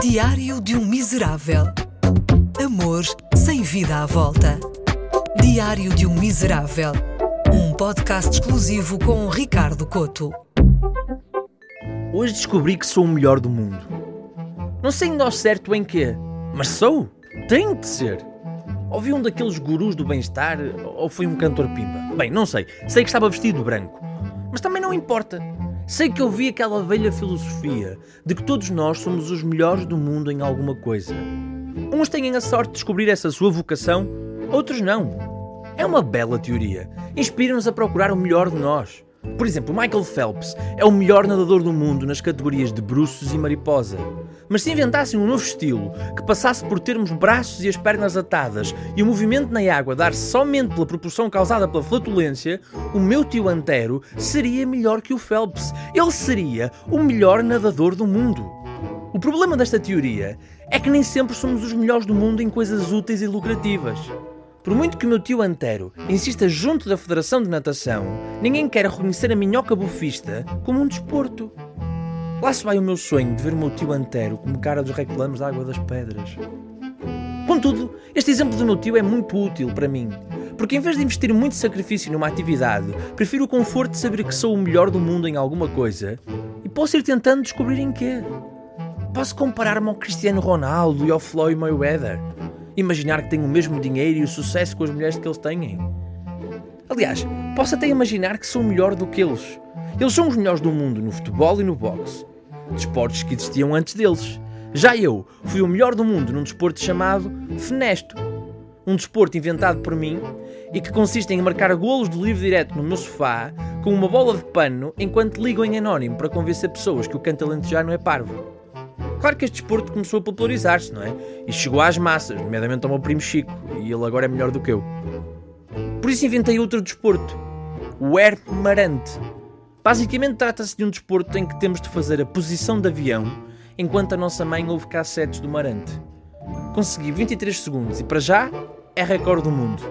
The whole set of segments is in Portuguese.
Diário de um Miserável. Amor sem vida à volta. Diário de um Miserável. Um podcast exclusivo com Ricardo Coto. Hoje descobri que sou o melhor do mundo. Não sei ainda ao certo em quê, mas sou. Tenho de ser. Ouvi um daqueles gurus do bem-estar ou foi um cantor pimba? Bem, não sei. Sei que estava vestido branco. Mas também não importa. Sei que ouvi aquela velha filosofia de que todos nós somos os melhores do mundo em alguma coisa. Uns têm a sorte de descobrir essa sua vocação, outros não. É uma bela teoria. Inspira-nos a procurar o melhor de nós. Por exemplo, Michael Phelps é o melhor nadador do mundo nas categorias de bruços e mariposa. Mas se inventassem um novo estilo que passasse por termos braços e as pernas atadas e o movimento na água dar somente pela propulsão causada pela flatulência, o meu tio Antero seria melhor que o Phelps. Ele seria o melhor nadador do mundo. O problema desta teoria é que nem sempre somos os melhores do mundo em coisas úteis e lucrativas. Por muito que o meu tio Antero insista junto da Federação de Natação, ninguém quer reconhecer a minhoca bufista como um desporto. Lá se vai o meu sonho de ver o meu tio Antero como cara dos reclamos da Água das Pedras. Contudo, este exemplo do meu tio é muito útil para mim, porque em vez de investir muito sacrifício numa atividade, prefiro o conforto de saber que sou o melhor do mundo em alguma coisa e posso ir tentando descobrir em quê. Posso comparar-me ao Cristiano Ronaldo e ao Floyd Mayweather imaginar que tenho o mesmo dinheiro e o sucesso com as mulheres que eles têm. Aliás, posso até imaginar que sou melhor do que eles. Eles são os melhores do mundo no futebol e no boxe. Desportos que existiam antes deles. Já eu fui o melhor do mundo num desporto chamado Fenesto. Um desporto inventado por mim e que consiste em marcar golos de livre direto no meu sofá com uma bola de pano enquanto ligo em anónimo para convencer pessoas que o canto alentejano é parvo. Claro que este desporto começou a popularizar-se, não é? E chegou às massas, nomeadamente ao meu primo Chico, e ele agora é melhor do que eu. Por isso inventei outro desporto, o air marante. Basicamente trata-se de um desporto em que temos de fazer a posição de avião enquanto a nossa mãe ouve cassetes do marante. Consegui 23 segundos e para já é recorde do mundo.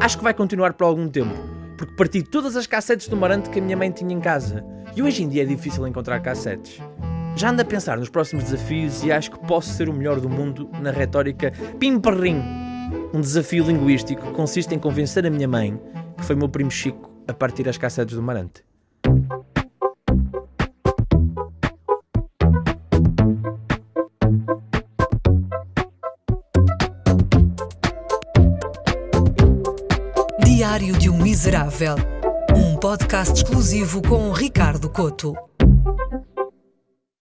Acho que vai continuar por algum tempo, porque parti todas as cassetes do marante que a minha mãe tinha em casa e hoje em dia é difícil encontrar cassetes. Já ando a pensar nos próximos desafios e acho que posso ser o melhor do mundo na retórica pim-parrim. Um desafio linguístico consiste em convencer a minha mãe, que foi meu primo Chico, a partir as cassetes do Marante. Diário de um Miserável. Um podcast exclusivo com Ricardo Coto.